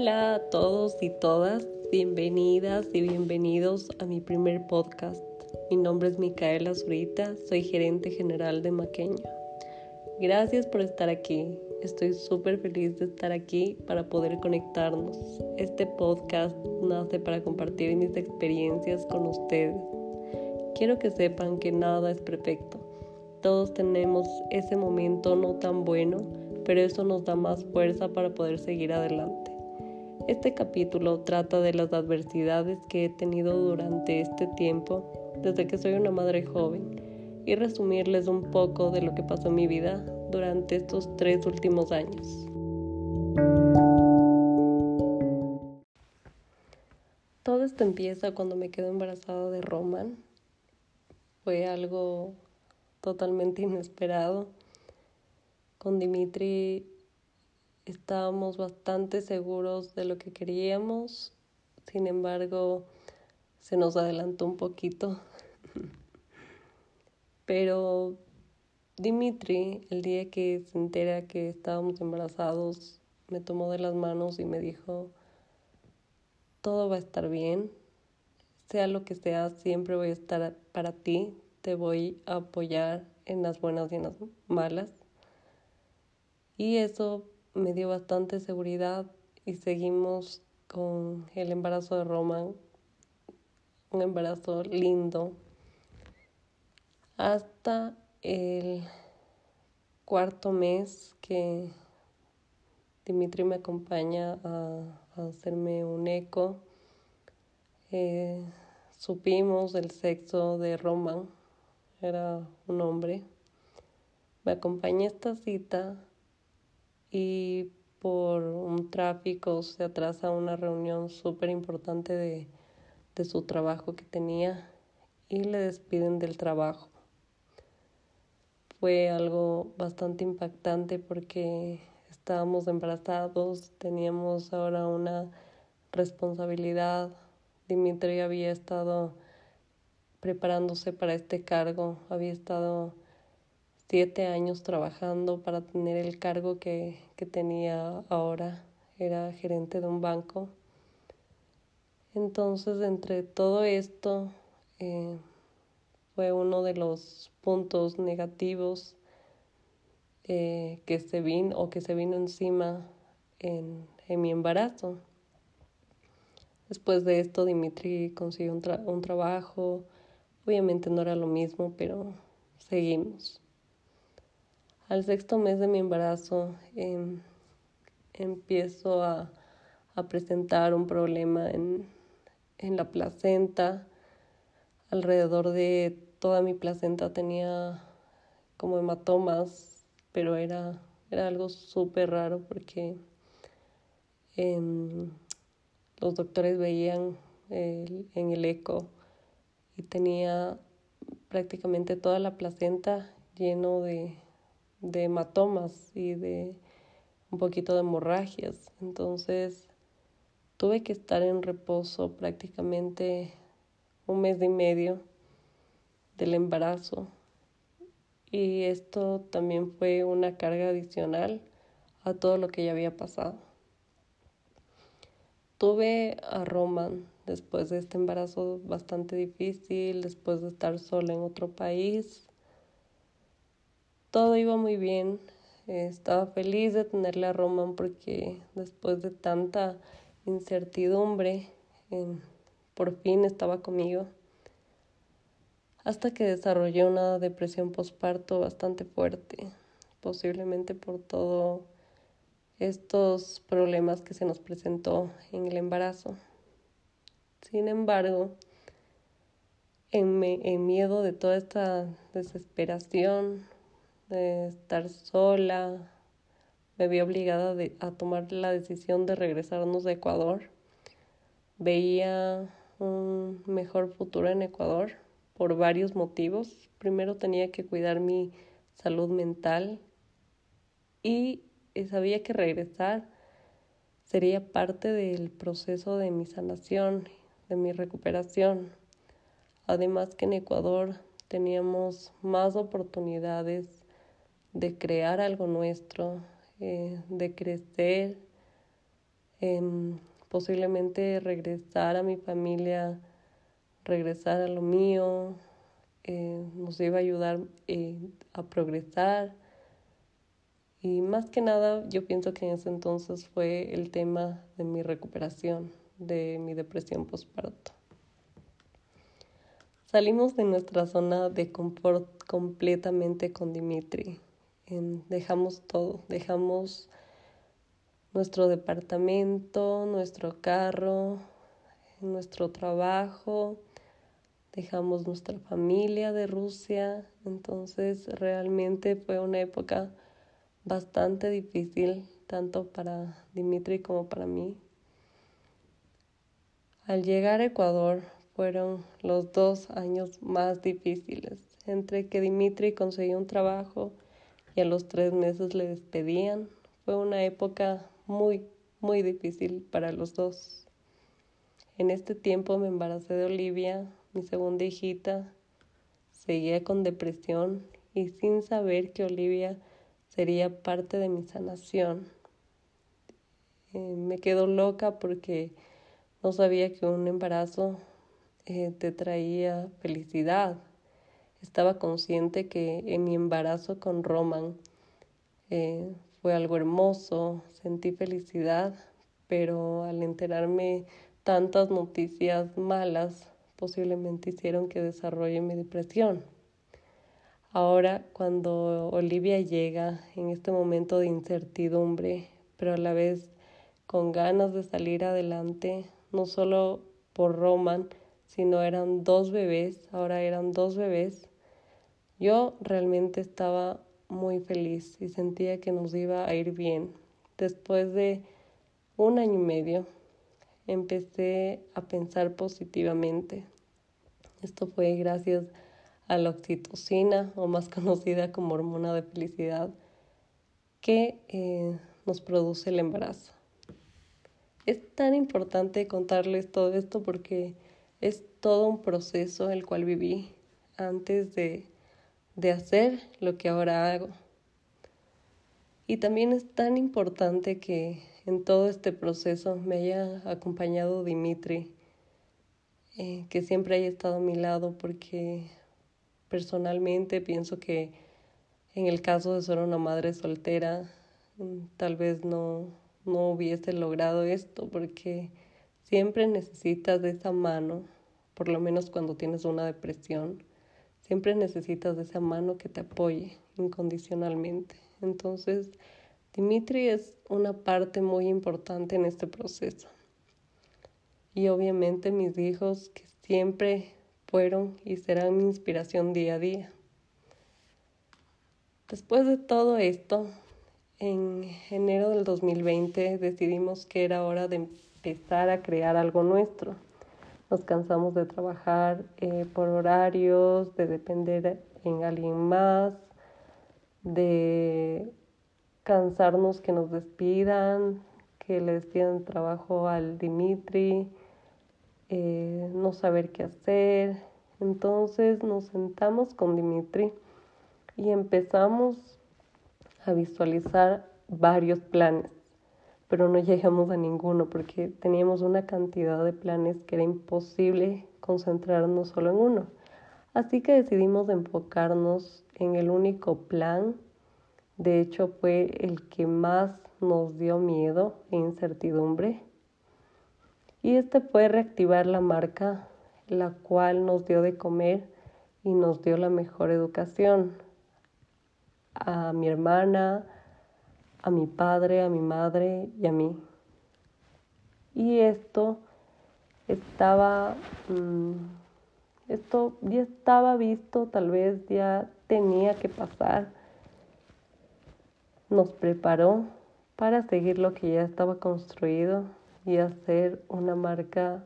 Hola a todos y todas, bienvenidas y bienvenidos a mi primer podcast. Mi nombre es Micaela Zurita, soy gerente general de Maqueño. Gracias por estar aquí, estoy súper feliz de estar aquí para poder conectarnos. Este podcast nace para compartir mis experiencias con ustedes. Quiero que sepan que nada es perfecto. Todos tenemos ese momento no tan bueno, pero eso nos da más fuerza para poder seguir adelante. Este capítulo trata de las adversidades que he tenido durante este tiempo desde que soy una madre joven y resumirles un poco de lo que pasó en mi vida durante estos tres últimos años. Todo esto empieza cuando me quedo embarazada de Roman. Fue algo totalmente inesperado. Con Dimitri estábamos bastante seguros de lo que queríamos, sin embargo se nos adelantó un poquito. Pero Dimitri, el día que se entera que estábamos embarazados, me tomó de las manos y me dijo, todo va a estar bien, sea lo que sea, siempre voy a estar para ti, te voy a apoyar en las buenas y en las malas. Y eso me dio bastante seguridad y seguimos con el embarazo de Roman, un embarazo lindo, hasta el cuarto mes que Dimitri me acompaña a, hacerme un eco. Eh, supimos el sexo de Roman, era un hombre. Me acompañé a esta cita y por un tráfico se atrasa una reunión súper importante de, de su trabajo que tenía y le despiden del trabajo. Fue algo bastante impactante porque estábamos embarazados, teníamos ahora una responsabilidad. Dimitri había estado preparándose para este cargo, había estado siete años trabajando para tener el cargo que, tenía ahora. Era gerente de un banco. Entonces, entre todo esto, eh, fue uno de los puntos negativos eh, que se vino o que se vino encima en, mi embarazo. Después de esto, Dimitri consiguió un, un trabajo. Obviamente no era lo mismo, pero seguimos. Al sexto mes de mi embarazo em, empiezo a, presentar un problema en, la placenta. Alrededor de toda mi placenta tenía como hematomas, pero era, era algo súper raro porque em, los doctores veían en el eco y tenía prácticamente toda la placenta lleno de, de hematomas y de un poquito de hemorragias. Entonces tuve que estar en reposo prácticamente un mes y medio del embarazo. Y esto también fue una carga adicional a todo lo que ya había pasado. Tuve a Roman después de este embarazo bastante difícil, después de estar sola en otro país todo iba muy bien. Estaba feliz de tenerle a Roman porque después de tanta incertidumbre, por fin estaba conmigo. Hasta que desarrollé una depresión postparto bastante fuerte, posiblemente por todos estos problemas que se nos presentó en el embarazo. Sin embargo, en, en miedo de toda esta desesperación, de estar sola. Me vi obligada a tomar la decisión de regresarnos de Ecuador. Veía un mejor futuro en Ecuador por varios motivos. Primero tenía que cuidar mi salud mental y sabía que regresar sería parte del proceso de mi sanación, de mi recuperación. Además que en Ecuador teníamos más oportunidades de crear algo nuestro, eh, de crecer em, posiblemente regresar a mi familia, regresar a lo mío, eh, nos iba a ayudar eh, a progresar. Y más que nada, yo pienso que en ese entonces fue el tema de mi recuperación, de mi depresión postparto. Salimos de nuestra zona de confort completamente con Dimitri. Dejamos todo, dejamos nuestro departamento, nuestro carro, nuestro trabajo, dejamos nuestra familia de Rusia, entonces realmente fue una época bastante difícil, tanto para Dimitri como para mí. Al llegar a Ecuador fueron los dos años más difíciles, entre que Dimitri consiguió un trabajo y a los tres meses le despedían. Fue una época muy, muy difícil para los dos. En este tiempo me embaracé de Olivia, mi segunda hijita. Seguía con depresión y sin saber que Olivia sería parte de mi sanación. Eh, me quedo loca porque no sabía que un embarazo eh, te traía felicidad. Estaba consciente que en mi embarazo con Roman eh, fue algo hermoso, sentí felicidad, pero al enterarme tantas noticias malas posiblemente hicieron que desarrolle mi depresión. Ahora, cuando Olivia llega en este momento de incertidumbre, pero a la vez con ganas de salir adelante, no solo por Roman, sino eran dos bebés, ahora eran dos bebés, yo realmente estaba muy feliz y sentía que nos iba a ir bien. Después de un año y medio, empecé a pensar positivamente. Esto fue gracias a la oxitocina, o más conocida como hormona de felicidad, que eh, nos produce el embarazo. Es tan importante contarles todo esto porque es todo un proceso el cual viví antes de, de hacer lo que ahora hago. Y también es tan importante que en todo este proceso me haya acompañado Dimitri, eh, que siempre haya estado a mi lado, porque personalmente pienso que en el caso de ser una madre soltera, mm, tal vez no, no hubiese logrado esto, porque siempre necesitas de esa mano, por lo menos cuando tienes una depresión, siempre necesitas de esa mano que te apoye incondicionalmente. Entonces, Dimitri es una parte muy importante en este proceso. Y obviamente mis hijos que siempre fueron y serán mi inspiración día a día. Después de todo esto, en enero del 2020 decidimos que era hora de empezar a crear algo nuestro. Nos cansamos de trabajar eh, por horarios, de depender en alguien más, de cansarnos que nos despidan, que le despidan trabajo al Dimitri, eh, no saber qué hacer. Entonces nos sentamos con Dimitri y empezamos a visualizar varios planes, pero no llegamos a ninguno porque teníamos una cantidad de planes que era imposible concentrarnos solo en uno. Así que decidimos enfocarnos en el único plan de hecho, fue el que más nos dio miedo e incertidumbre. Y este fue reactivar la marca, la cual nos dio de comer y nos dio la mejor educación. A mi hermana, a mi padre, a mi madre y a mí. Y esto estaba, mm, esto ya estaba visto, tal vez ya tenía que pasar nos preparó para seguir lo que ya estaba construido y hacer una marca,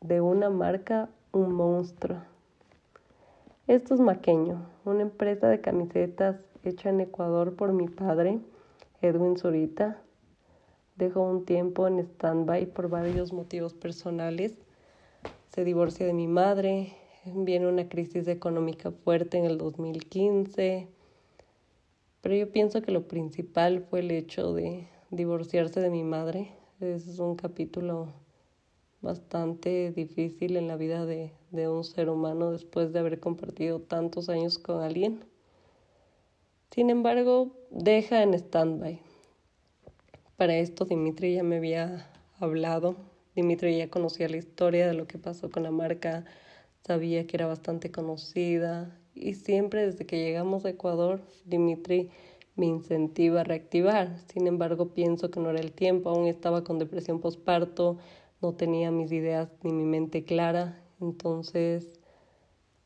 de una marca, un monstruo. Esto es Maqueño, una empresa de camisetas hecha en Ecuador por mi padre, Edwin Zurita. Dejó un tiempo en stand-by por varios motivos personales. Se divorcia de mi madre, viene una crisis económica fuerte en el 2015 pero yo pienso que lo principal fue el hecho de divorciarse de mi madre. Es un capítulo bastante difícil en la vida de, de un ser humano después de haber compartido tantos años con alguien. Sin embargo, deja en stand-by. Para esto Dimitri ya me había hablado. Dimitri ya conocía la historia de lo que pasó con la marca, sabía que era bastante conocida y siempre desde que llegamos a Ecuador, Dimitri me incentiva a reactivar. Sin embargo, pienso que no era el tiempo, aún estaba con depresión postparto, no tenía mis ideas ni mi mente clara. Entonces,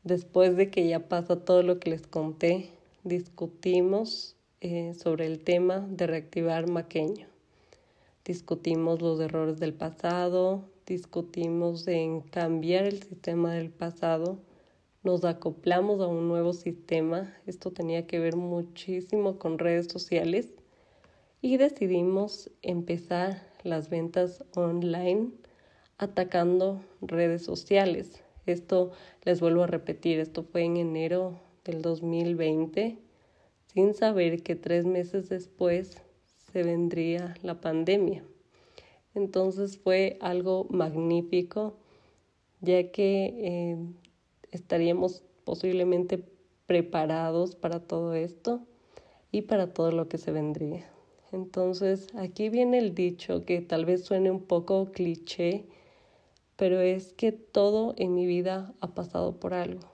después de que ya pasa todo lo que les conté, discutimos eh, sobre el tema de reactivar Maqueño. Discutimos los errores del pasado, discutimos en cambiar el sistema del pasado, nos acoplamos a un nuevo sistema, esto tenía que ver muchísimo con redes sociales y decidimos empezar las ventas online atacando redes sociales. Esto les vuelvo a repetir, esto fue en enero del 2020, sin saber que tres meses después se vendría la pandemia. Entonces fue algo magnífico, ya que eh, estaríamos posiblemente preparados para todo esto y para todo lo que se vendría. Entonces aquí viene el dicho que tal vez suene un poco cliché, pero es que todo en mi vida ha pasado por algo.